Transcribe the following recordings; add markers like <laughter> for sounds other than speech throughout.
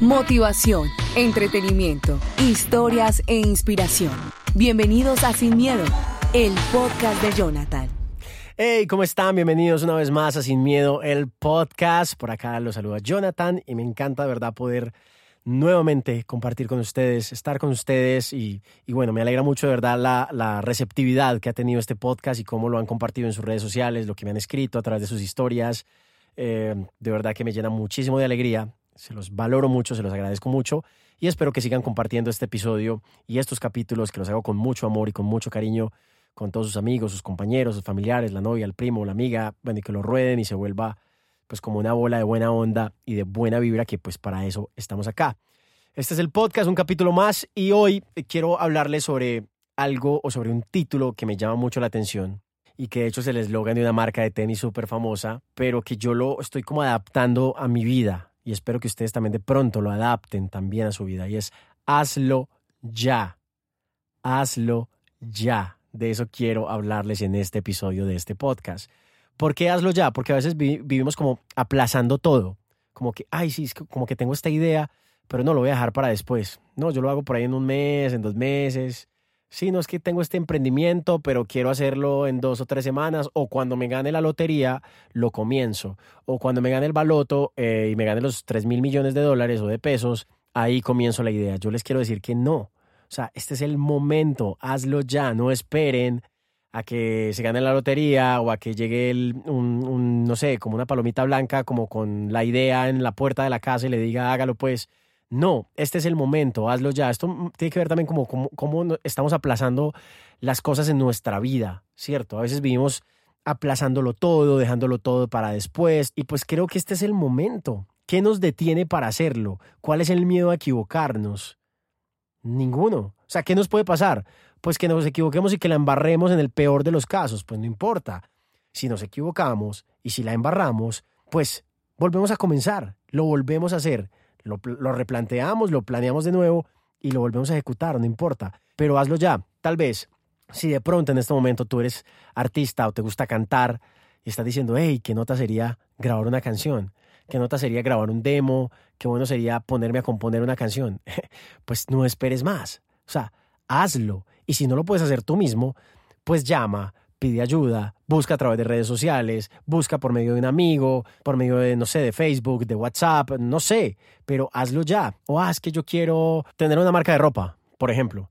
Motivación, entretenimiento, historias e inspiración. Bienvenidos a Sin Miedo, el podcast de Jonathan. Hey, ¿cómo están? Bienvenidos una vez más a Sin Miedo, el podcast. Por acá los saluda Jonathan y me encanta de verdad poder nuevamente compartir con ustedes, estar con ustedes y, y bueno, me alegra mucho de verdad la, receptividad que ha tenido este podcast y cómo lo han compartido en sus redes sociales, lo que me han escrito a través de sus historias. Eh, de verdad que me llena muchísimo de alegría se los valoro mucho, se los agradezco mucho y espero que sigan compartiendo este episodio y estos capítulos que los hago con mucho amor y con mucho cariño con todos sus amigos, sus compañeros, sus familiares, la novia, el primo, la amiga, bueno, y que lo rueden y se vuelva pues como una bola de buena onda y de buena vibra que pues para eso estamos acá. Este es el podcast, un capítulo más y hoy quiero hablarles sobre algo o sobre un título que me llama mucho la atención y que de hecho es el eslogan de una marca de tenis súper famosa, pero que yo lo estoy como adaptando a mi vida, y espero que ustedes también de pronto lo adapten también a su vida y es hazlo ya, hazlo ya. De eso quiero hablarles en este episodio de este podcast. ¿Por qué hazlo ya? Porque a veces vivimos como aplazando todo, como que, ay, sí, como que tengo esta idea, pero no lo voy a dejar para después. No, yo lo hago por ahí en un mes, en dos meses, sí, no es que tengo este emprendimiento, pero quiero hacerlo en dos o tres semanas, o cuando me gane la lotería, lo comienzo, o cuando me gane el baloto eh, y me gane los 3 mil millones de dólares o de pesos, ahí comienzo la idea. Yo les quiero decir que no. O sea, este es el momento, hazlo ya, no esperen a que se gane la lotería o a que llegue el, un, un, no sé, como una palomita blanca, como con la idea en la puerta de la casa y le diga, hágalo pues. No, este es el momento, hazlo ya. Esto tiene que ver también como cómo estamos aplazando las cosas en nuestra vida, ¿cierto? A veces vivimos aplazándolo todo, dejándolo todo para después, y pues creo que este es el momento. ¿Qué nos detiene para hacerlo? ¿Cuál es el miedo a equivocarnos? Ninguno. O sea, ¿qué nos puede pasar? Pues que nos equivoquemos y que la embarremos en el peor de los casos, pues no importa. Si nos equivocamos y si la embarramos, pues volvemos a comenzar, lo volvemos a hacer lo, replanteamos, lo planeamos de nuevo y lo volvemos a ejecutar, no importa. Pero hazlo ya. Tal vez, si de pronto en este momento tú eres artista o te gusta cantar y estás diciendo, hey, qué nota sería grabar una canción, qué nota sería grabar un demo, qué bueno sería ponerme a componer una canción. <laughs> pues no esperes más. O sea, hazlo. Y si no lo puedes hacer tú mismo, pues llama, pide ayuda, busca a través de redes sociales, busca por medio de un amigo, por medio de, no sé, de Facebook, de WhatsApp, no sé, pero hazlo ya. O haz que yo quiero tener una marca de ropa, por ejemplo.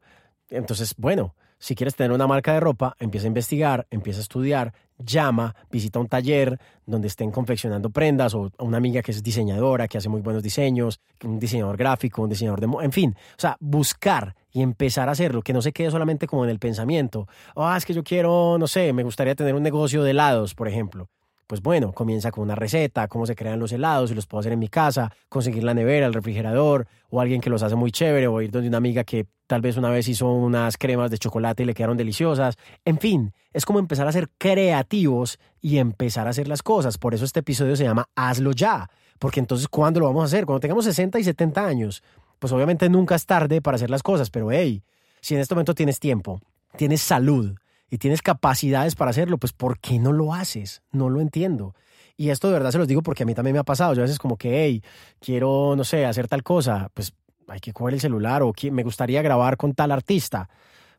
Entonces, bueno, si quieres tener una marca de ropa, empieza a investigar, empieza a estudiar, llama, visita un taller donde estén confeccionando prendas o una amiga que es diseñadora, que hace muy buenos diseños, un diseñador gráfico, un diseñador de... En fin, o sea, buscar y empezar a hacerlo, que no se quede solamente como en el pensamiento. Ah, es que yo quiero, no sé, me gustaría tener un negocio de helados, por ejemplo pues bueno, comienza con una receta, cómo se crean los helados, y los puedo hacer en mi casa, conseguir la nevera, el refrigerador, o alguien que los hace muy chévere, o ir donde una amiga que tal vez una vez hizo unas cremas de chocolate y le quedaron deliciosas. En fin, es como empezar a ser creativos y empezar a hacer las cosas. Por eso este episodio se llama Hazlo ya, porque entonces, ¿cuándo lo vamos a hacer? Cuando tengamos 60 y 70 años. Pues obviamente nunca es tarde para hacer las cosas, pero hey, si en este momento tienes tiempo, tienes salud, y tienes capacidades para hacerlo, pues ¿por qué no lo haces? No lo entiendo. Y esto de verdad se los digo porque a mí también me ha pasado. Yo a veces como que, hey, quiero, no sé, hacer tal cosa, pues hay que coger el celular o me gustaría grabar con tal artista.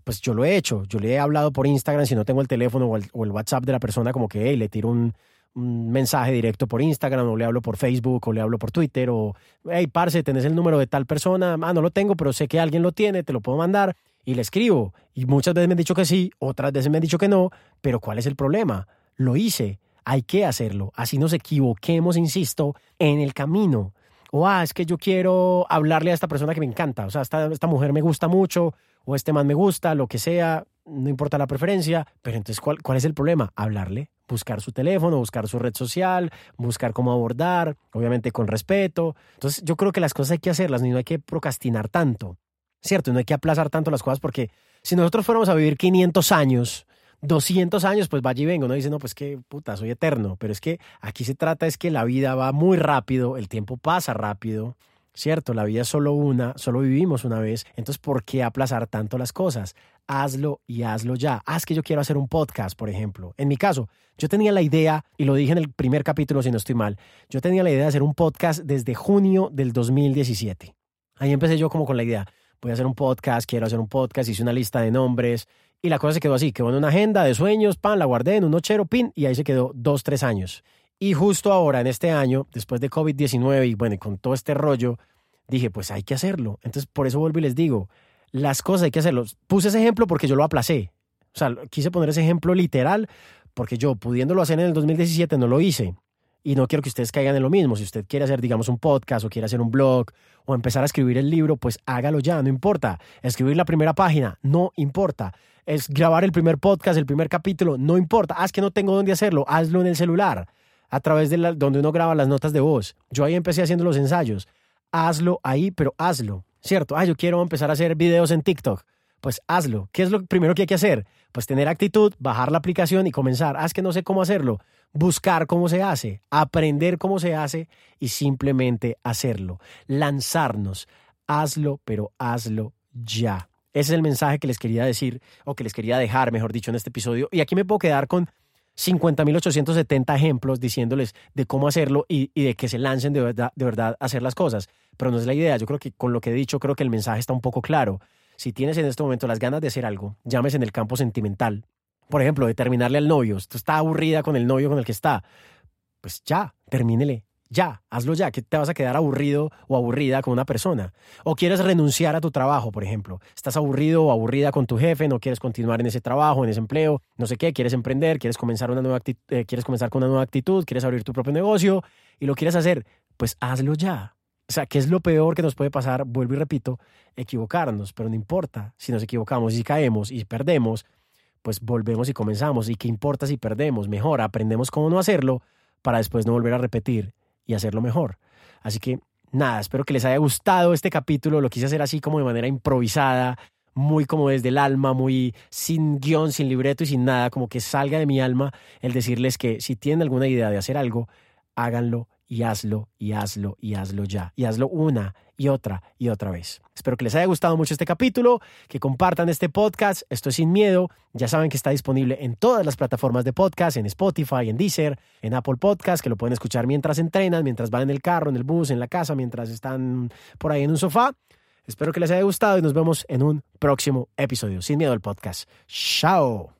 Pues yo lo he hecho, yo le he hablado por Instagram si no tengo el teléfono o el, WhatsApp de la persona como que, hey, le tiro un, un mensaje directo por Instagram o le hablo por Facebook o le hablo por Twitter o, hey, parce, tenés el número de tal persona, ah, no lo tengo, pero sé que alguien lo tiene, te lo puedo mandar y le escribo. Y muchas veces me han dicho que sí, otras veces me han dicho que no, pero ¿cuál es el problema? Lo hice, hay que hacerlo. Así nos equivoquemos, insisto, en el camino. O, ah, es que yo quiero hablarle a esta persona que me encanta. O sea, esta, esta mujer me gusta mucho, o este man me gusta, lo que sea, no importa la preferencia. Pero entonces, ¿cuál, cuál es el problema? Hablarle. buscar su teléfono, buscar su red social, buscar cómo abordar, obviamente con respeto. Entonces yo creo que las cosas hay que hacerlas, no hay que procrastinar tanto, ¿cierto? No hay que aplazar tanto las cosas porque si nosotros fuéramos a vivir 500 años, 200 años, pues vaya y vengo, ¿no? Dice, no, pues que puta, soy eterno. Pero es que aquí se trata es que la vida va muy rápido, el tiempo pasa rápido, ¿cierto? La vida es solo una, solo vivimos una vez. Entonces, ¿por qué aplazar tanto las cosas? Hazlo y hazlo ya. Haz que yo quiero hacer un podcast, por ejemplo. En mi caso, yo tenía la idea, y lo dije en el primer capítulo si no estoy mal, yo tenía la idea de hacer un podcast desde junio del 2017. Ahí empecé yo como con la idea, voy a hacer un podcast, quiero hacer un podcast, hice una lista de nombres, y la cosa se quedó así, quedó en una agenda de sueños, pan, la guardé en un nochero, pin, y ahí se quedó dos, tres años. Y justo ahora, en este año, después de COVID-19 y bueno, con todo este rollo, dije, pues hay que hacerlo. Entonces, por eso vuelvo y les digo, las cosas hay que hacerlos. Puse ese ejemplo porque yo lo aplacé. O sea, quise poner ese ejemplo literal porque yo, pudiéndolo hacer en el 2017, no lo hice. Y no quiero que ustedes caigan en lo mismo. Si usted quiere hacer, digamos, un podcast o quiere hacer un blog o empezar a escribir el libro, pues hágalo ya, no importa. Escribir la primera página, no importa. Es grabar el primer podcast, el primer capítulo, no importa. Haz que no tengo dónde hacerlo, hazlo en el celular, a través de la, donde uno graba las notas de voz. Yo ahí empecé haciendo los ensayos. Hazlo ahí, pero hazlo, ¿cierto? Ah, yo quiero empezar a hacer videos en TikTok. Pues hazlo. ¿Qué es lo primero que hay que hacer? Pues tener actitud, bajar la aplicación y comenzar. Haz que no sé cómo hacerlo buscar cómo se hace, aprender cómo se hace y simplemente hacerlo. Lanzarnos. Hazlo, pero hazlo ya. Ese es el mensaje que les quería decir, o que les quería dejar, mejor dicho, en este episodio. Y aquí me puedo quedar con 50.870 ejemplos diciéndoles de cómo hacerlo y, y, de que se lancen de verdad, de verdad a hacer las cosas. Pero no es la idea. Yo creo que con lo que he dicho, creo que el mensaje está un poco claro. Si tienes en este momento las ganas de hacer algo, llames en el campo sentimental, por ejemplo, de terminarle al novio, tú está aburrida con el novio con el que está, pues ya, termínele, ya, hazlo ya, que te vas a quedar aburrido o aburrida con una persona. O quieres renunciar a tu trabajo, por ejemplo. Estás aburrido o aburrida con tu jefe, no quieres continuar en ese trabajo, en ese empleo, no sé qué, quieres emprender, quieres comenzar, una nueva eh, quieres comenzar con una nueva actitud, quieres abrir tu propio negocio y lo quieres hacer, pues hazlo ya. O sea, ¿qué es lo peor que nos puede pasar? Vuelvo y repito, equivocarnos, pero no importa si nos equivocamos y si caemos y perdemos, pues volvemos y comenzamos. ¿Y qué importa si perdemos? Mejor, aprendemos cómo no hacerlo para después no volver a repetir y hacerlo mejor. Así que nada, espero que les haya gustado este capítulo. Lo quise hacer así como de manera improvisada, muy como desde el alma, muy sin guion, sin libreto y sin nada, como que salga de mi alma el decirles que si tienen alguna idea de hacer algo, háganlo y hazlo y hazlo y hazlo ya. Y hazlo una y otra y otra vez. Espero que les haya gustado mucho este capítulo, que compartan este podcast. Esto es Sin Miedo. Ya saben que está disponible en todas las plataformas de podcast, en Spotify, en Deezer, en Apple Podcast, que lo pueden escuchar mientras entrenan, mientras van en el carro, en el bus, en la casa, mientras están por ahí en un sofá. Espero que les haya gustado y nos vemos en un próximo episodio. Sin Miedo el podcast. Chao.